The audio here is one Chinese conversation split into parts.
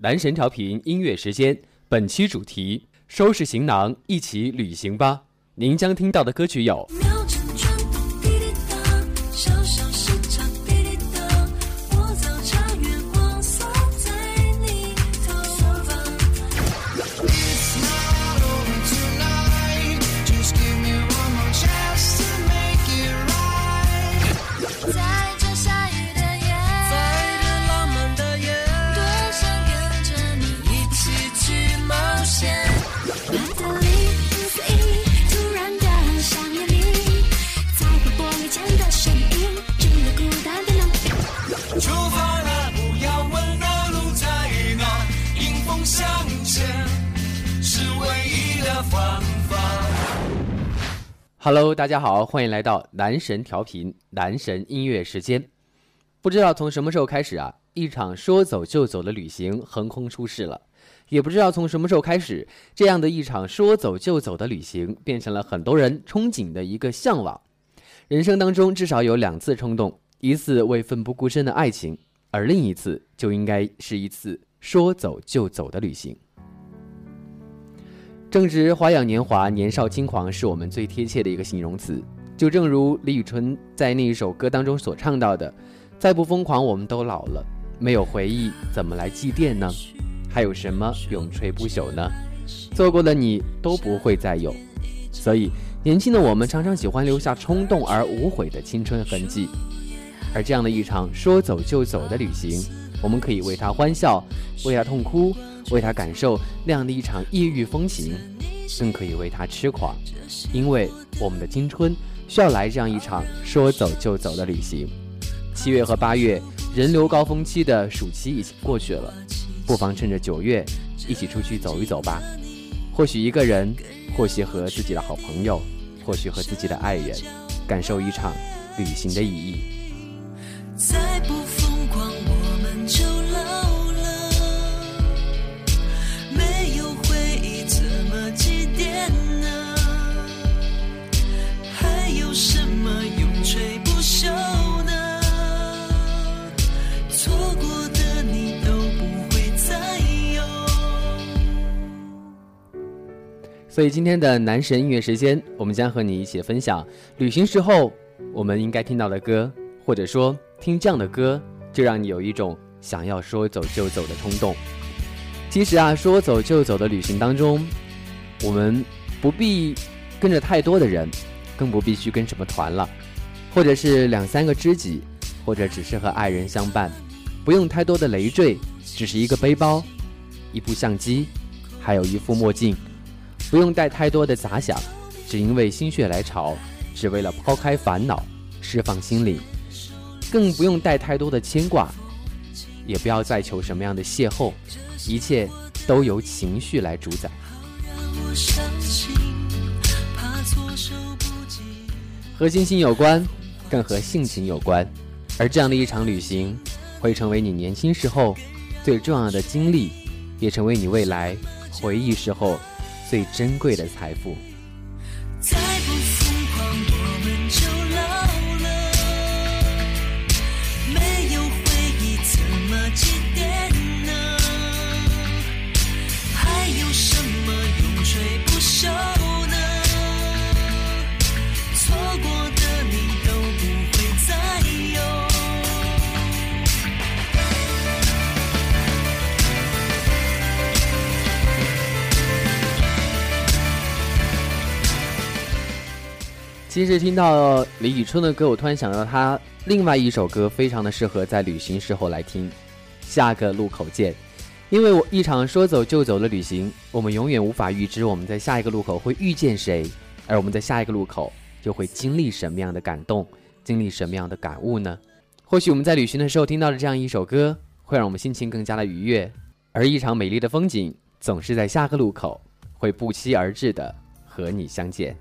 男神调频音乐时间，本期主题：收拾行囊，一起旅行吧。您将听到的歌曲有。Hello，大家好，欢迎来到男神调频男神音乐时间。不知道从什么时候开始啊，一场说走就走的旅行横空出世了。也不知道从什么时候开始，这样的一场说走就走的旅行变成了很多人憧憬的一个向往。人生当中至少有两次冲动，一次为奋不顾身的爱情，而另一次就应该是一次说走就走的旅行。正值花样年华，年少轻狂是我们最贴切的一个形容词。就正如李宇春在那一首歌当中所唱到的：“再不疯狂，我们都老了。没有回忆，怎么来祭奠呢？还有什么永垂不朽呢？错过的你都不会再有。所以，年轻的我们常常喜欢留下冲动而无悔的青春痕迹。而这样的一场说走就走的旅行，我们可以为他欢笑，为他痛哭。”为他感受那样的一场异域风情，更可以为他痴狂，因为我们的青春需要来这样一场说走就走的旅行。七月和八月人流高峰期的暑期已经过去了，不妨趁着九月一起出去走一走吧。或许一个人，或许和自己的好朋友，或许和自己的爱人，感受一场旅行的意义。所以今天的男神音乐时间，我们将和你一起分享旅行时候我们应该听到的歌，或者说听这样的歌就让你有一种想要说走就走的冲动。其实啊，说走就走的旅行当中，我们不必跟着太多的人，更不必去跟什么团了，或者是两三个知己，或者只是和爱人相伴，不用太多的累赘，只是一个背包，一部相机，还有一副墨镜。不用带太多的杂想，只因为心血来潮，只为了抛开烦恼，释放心灵。更不用带太多的牵挂，也不要再求什么样的邂逅，一切都由情绪来主宰。和心情有关，更和性情有关。而这样的一场旅行，会成为你年轻时候最重要的经历，也成为你未来回忆时候。最珍贵的财富。其实听到李宇春的歌，我突然想到他另外一首歌，非常的适合在旅行时候来听。下个路口见，因为我一场说走就走的旅行，我们永远无法预知我们在下一个路口会遇见谁，而我们在下一个路口又会经历什么样的感动，经历什么样的感悟呢？或许我们在旅行的时候听到的这样一首歌，会让我们心情更加的愉悦，而一场美丽的风景，总是在下个路口会不期而至的和你相见。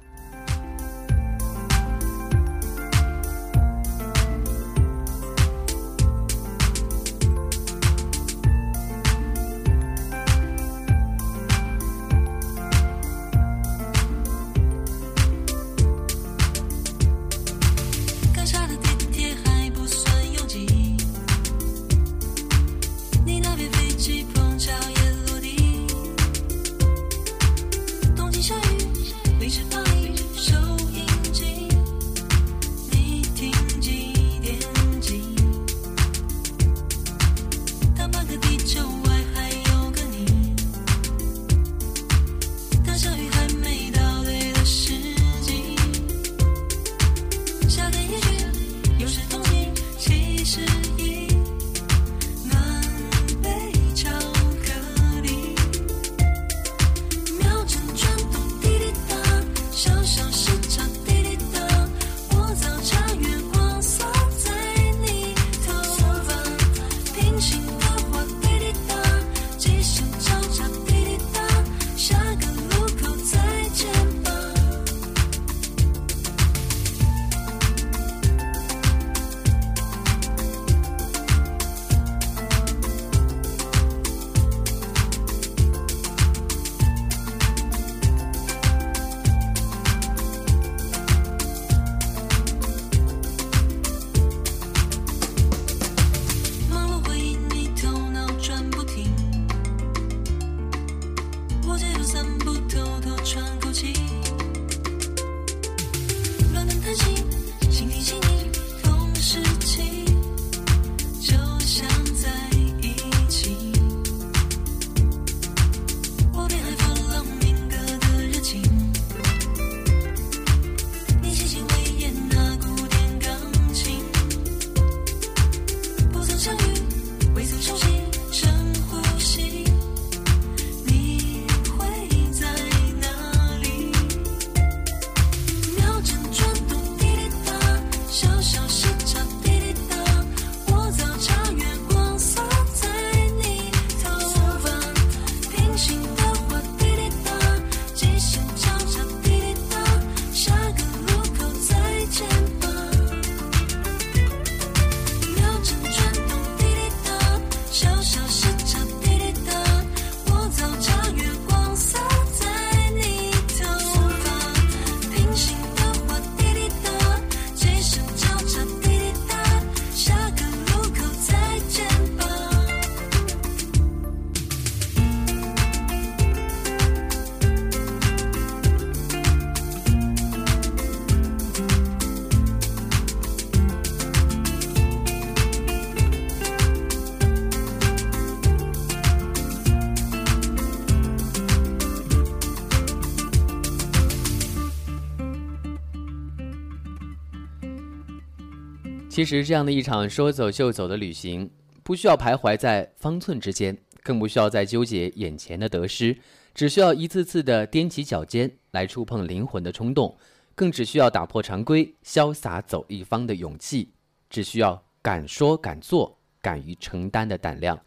其实，这样的一场说走就走的旅行，不需要徘徊在方寸之间，更不需要再纠结眼前的得失，只需要一次次的踮起脚尖来触碰灵魂的冲动，更只需要打破常规、潇洒走一方的勇气，只需要敢说敢做、敢于承担的胆量。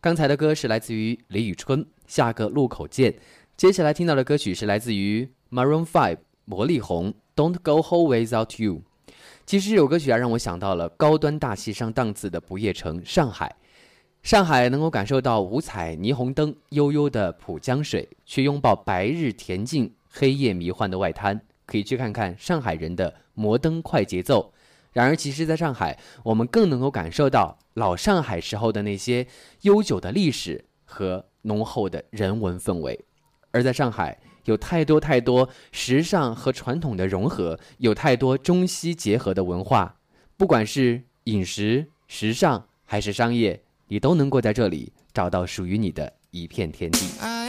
刚才的歌是来自于李宇春，《下个路口见》。接下来听到的歌曲是来自于 Maroon Five，魔力红，《Don't Go Home Without You》。其实这首歌曲啊，让我想到了高端大气上档次的不夜城上海。上海能够感受到五彩霓虹灯、悠悠的浦江水，去拥抱白日恬静、黑夜迷幻的外滩，可以去看看上海人的摩登快节奏。然而，其实在上海，我们更能够感受到老上海时候的那些悠久的历史和浓厚的人文氛围。而在上海。有太多太多时尚和传统的融合，有太多中西结合的文化，不管是饮食、时尚还是商业，你都能够在这里找到属于你的一片天地。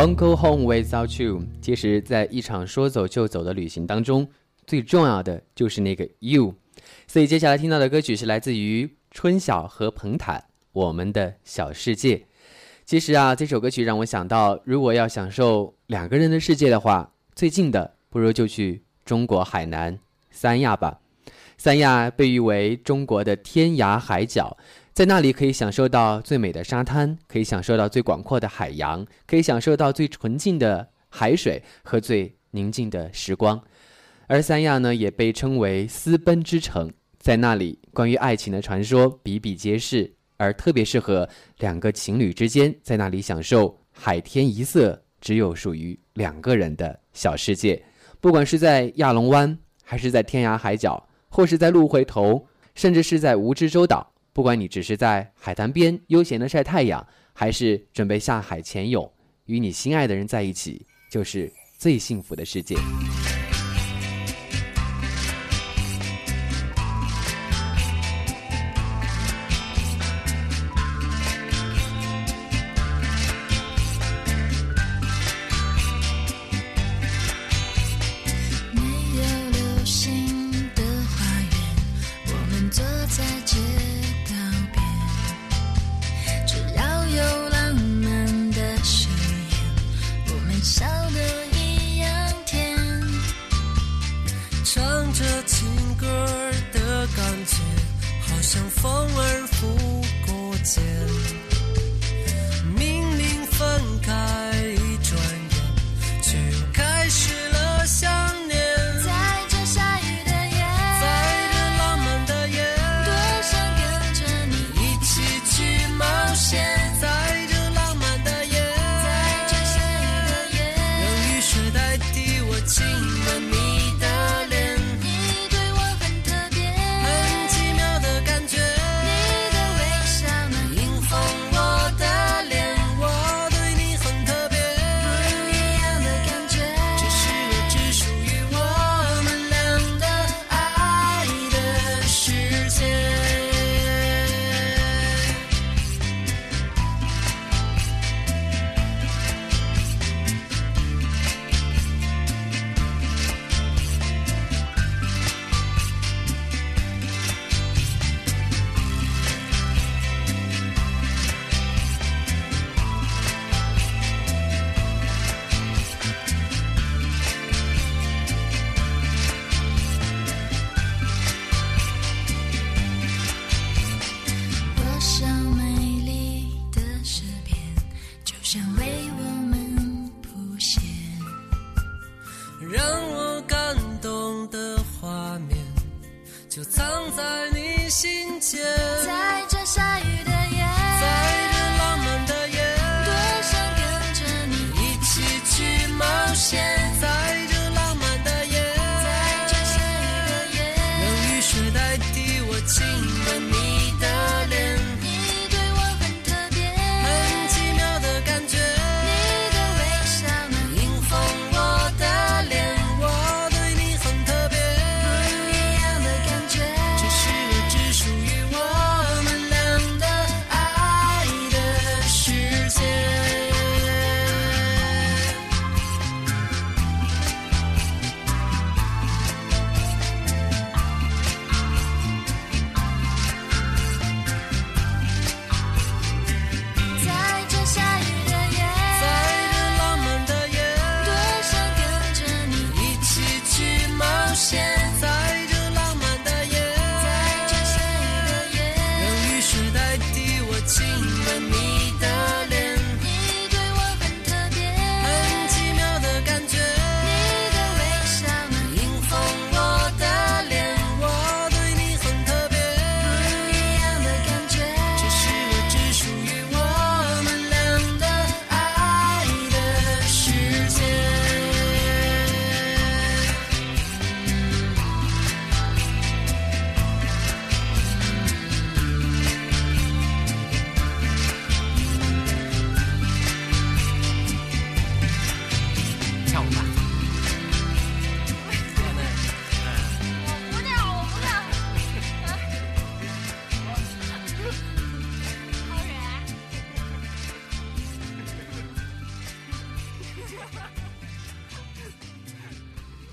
Won't go home without you。其实，在一场说走就走的旅行当中，最重要的就是那个 you。所以，接下来听到的歌曲是来自于春晓和彭坦《我们的小世界》。其实啊，这首歌曲让我想到，如果要享受两个人的世界的话，最近的不如就去中国海南三亚吧。三亚被誉为中国的天涯海角。在那里可以享受到最美的沙滩，可以享受到最广阔的海洋，可以享受到最纯净的海水和最宁静的时光。而三亚呢，也被称为私奔之城，在那里关于爱情的传说比比皆是，而特别适合两个情侣之间在那里享受海天一色，只有属于两个人的小世界。不管是在亚龙湾，还是在天涯海角，或是在鹿回头，甚至是在蜈支洲岛。不管你只是在海滩边悠闲的晒太阳，还是准备下海潜泳，与你心爱的人在一起，就是最幸福的世界。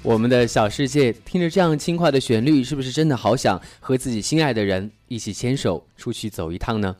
我们的小世界，听着这样轻快的旋律，是不是真的好想和自己心爱的人一起牵手出去走一趟呢？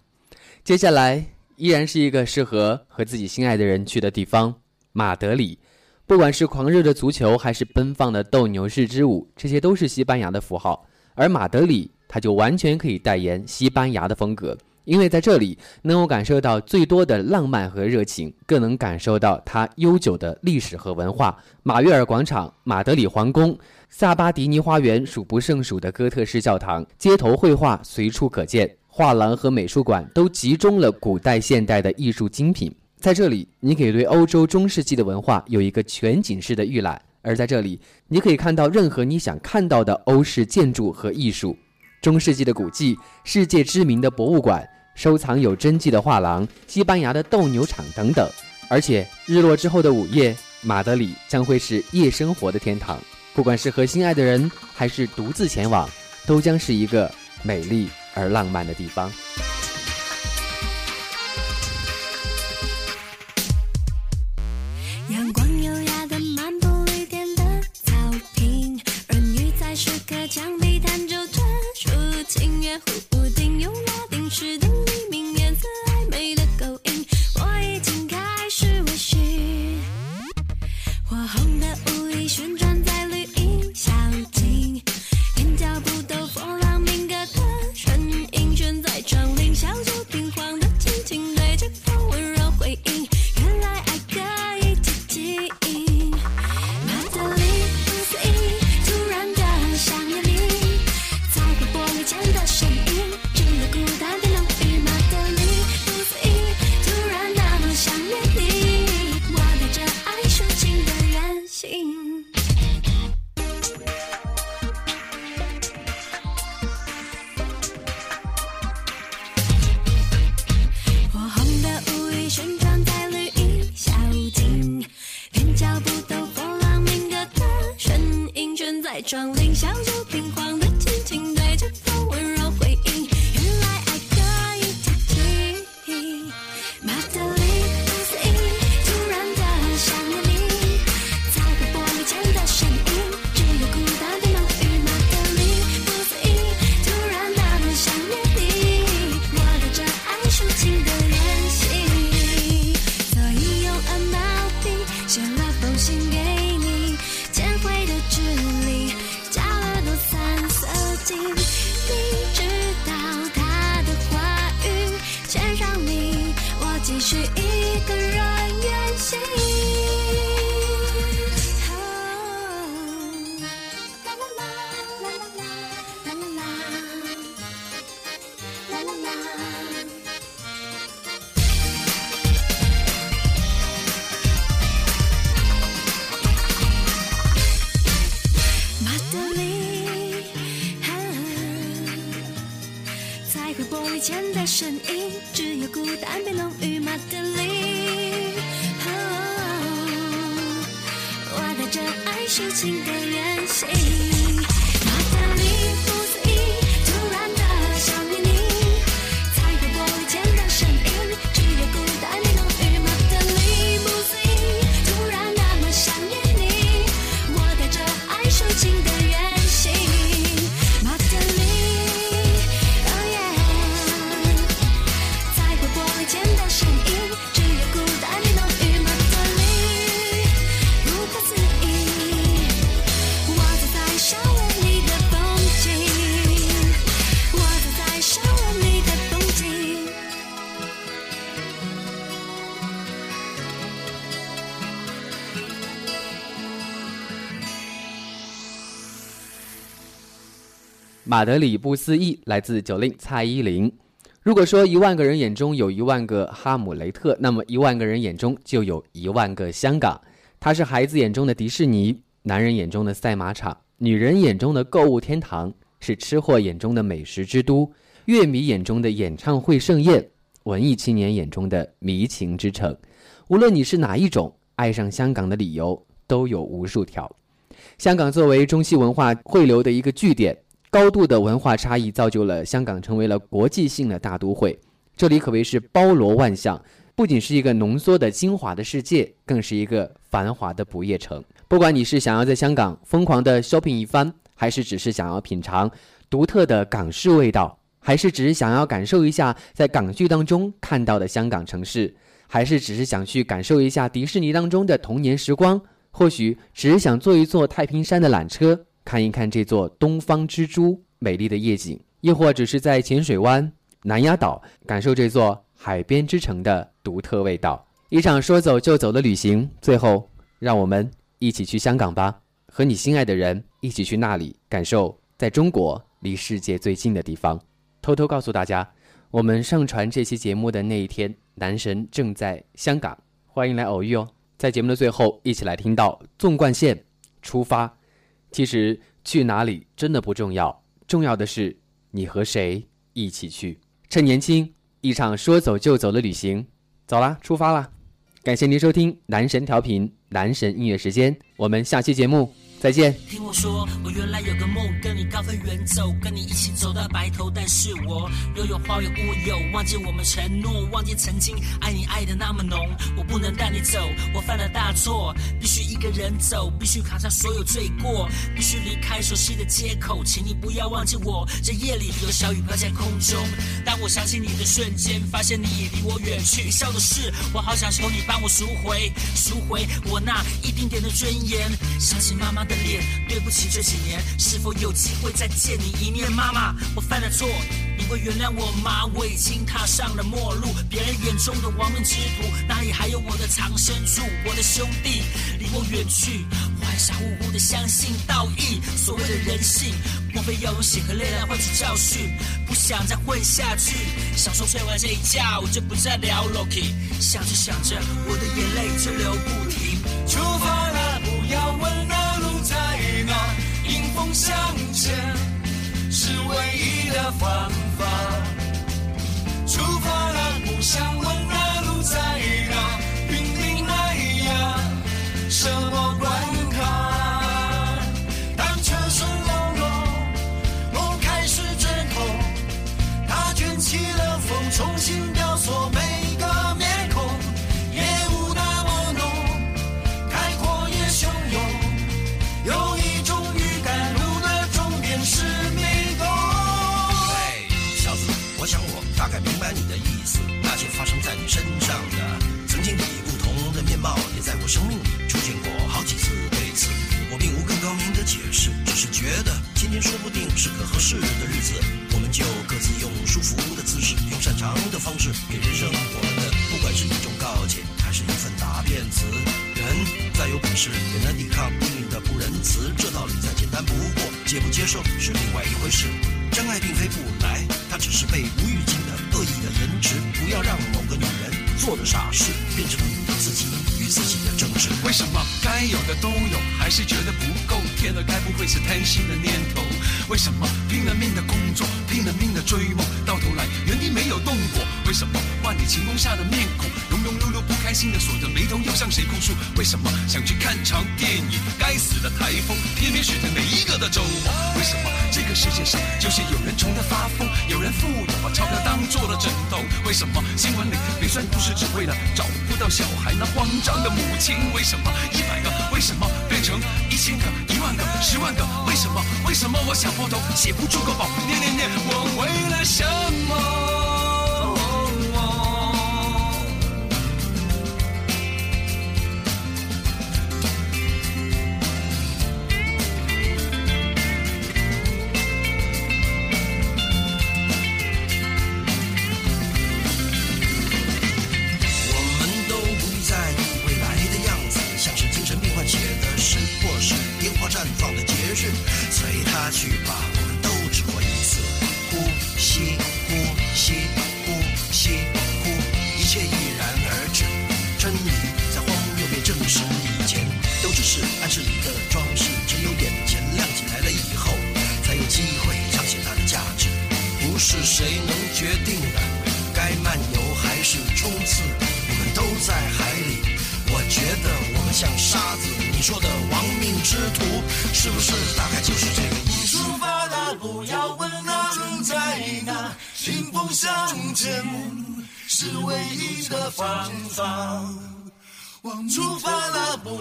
接下来依然是一个适合和自己心爱的人去的地方——马德里。不管是狂热的足球，还是奔放的斗牛士之舞，这些都是西班牙的符号。而马德里，它就完全可以代言西班牙的风格。因为在这里能够感受到最多的浪漫和热情，更能感受到它悠久的历史和文化。马约尔广场、马德里皇宫、萨巴迪尼花园数不胜数的哥特式教堂，街头绘画随处可见，画廊和美术馆都集中了古代现代的艺术精品。在这里，你可以对欧洲中世纪的文化有一个全景式的预览；而在这里，你可以看到任何你想看到的欧式建筑和艺术，中世纪的古迹、世界知名的博物馆。收藏有真迹的画廊、西班牙的斗牛场等等，而且日落之后的午夜，马德里将会是夜生活的天堂。不管是和心爱的人，还是独自前往，都将是一个美丽而浪漫的地方。数清歌远行马德里不思议，来自九令蔡依林。如果说一万个人眼中有一万个哈姆雷特，那么一万个人眼中就有一万个香港。它是孩子眼中的迪士尼，男人眼中的赛马场，女人眼中的购物天堂，是吃货眼中的美食之都，乐迷眼中的演唱会盛宴，文艺青年眼中的迷情之城。无论你是哪一种，爱上香港的理由都有无数条。香港作为中西文化汇流的一个据点。高度的文化差异造就了香港成为了国际性的大都会，这里可谓是包罗万象，不仅是一个浓缩的精华的世界，更是一个繁华的不夜城。不管你是想要在香港疯狂的 shopping 一番，还是只是想要品尝独特的港式味道，还是只是想要感受一下在港剧当中看到的香港城市，还是只是想去感受一下迪士尼当中的童年时光，或许只是想坐一坐太平山的缆车，看一看这座东方之珠美丽的夜景，亦或只是在浅水湾、南丫岛感受这座海边之城的独特味道。一场说走就走的旅行，最后让我们一起去香港吧，和你心爱的人一起去那里，感受在中国离世界最近的地方。偷偷告诉大家，我们上传这期节目的那一天，男神正在香港，欢迎来偶遇哦。在节目的最后，一起来听到纵贯线出发。其实去哪里真的不重要，重要的是你和谁一起去。趁年轻，一场说走就走的旅行，走啦，出发啦！感谢您收听男神调频男神音乐时间，我们下期节目再见。听我说，我原来有个梦，跟你高飞远走，跟你一起走到白头。但是我又有花有乌有，忘记我们承诺，忘记曾经爱你爱的那么浓。我不能带你走，我犯了大错，必须一个人走，必须扛下所有罪过，必须离开熟悉的街口。请你不要忘记我，这夜里有小雨飘在空中。当我想起你的瞬间，发现你已离我远去。笑的是，我好想求你帮我赎回，赎回我那一丁点的尊严。想起妈妈的脸，对不起这几年，是否有机会再见你一面？妈妈，我犯了错，你会原谅我吗？我已经踏上了末路，别人眼中的亡命之徒，哪里还有我的藏身处？我的兄弟离我远去，我还傻乎乎的相信道义，所谓的人性，莫非要用血和泪来换取教训？不想再混下去，享受睡完这一觉，我就不再聊 Loki。想着想着，我的眼泪就流不停。出发向前是唯一的方法。出发了，不想问那路在哪，拼命迈呀，说不定是个合适的日子，我们就各自用舒服的姿势，用擅长的方式，给人生我们的，不管是一种告诫，还是一份答辩词。人再有本事，也难抵抗命运的不仁慈。这道理再简单不过，接不接受是另外一回事。真爱并非不来，它只是被无预警的恶意的延迟。不要让某个女人做的傻事，变成你自己与自己的争执。为什么该有的都有，还是觉得不够？天哪，该不会是贪心的念头？为什么拼了命的工作，拼了命的追梦，到头来原地没有动过？为什么万里晴空下的面孔，庸庸碌碌不开心的锁着眉头，又向谁哭诉？为什么想去看场电影，该死的台风偏偏选在每一个的周末？为什么这个世界上就是有人穷得发疯，有人富有把钞票当做了枕头？为什么新闻里没算故事，只为了找不到小孩那慌张的母亲？为什么一百个为什么成一千个、一万个、十万个？为什么？为什么我想破头写不出个宝？念念念，我为了什么？去吧，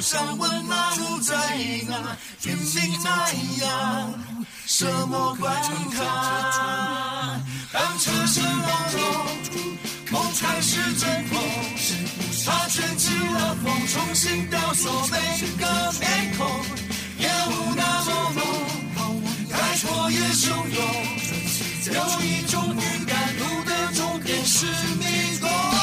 想问那路在哪？天命太阳，什么怪虫？当车声隆隆，梦开始真空。他卷起了风，重新雕塑每个面孔。夜雾那么浓，盖过也汹涌。有一种预感，路的终点是迷宫。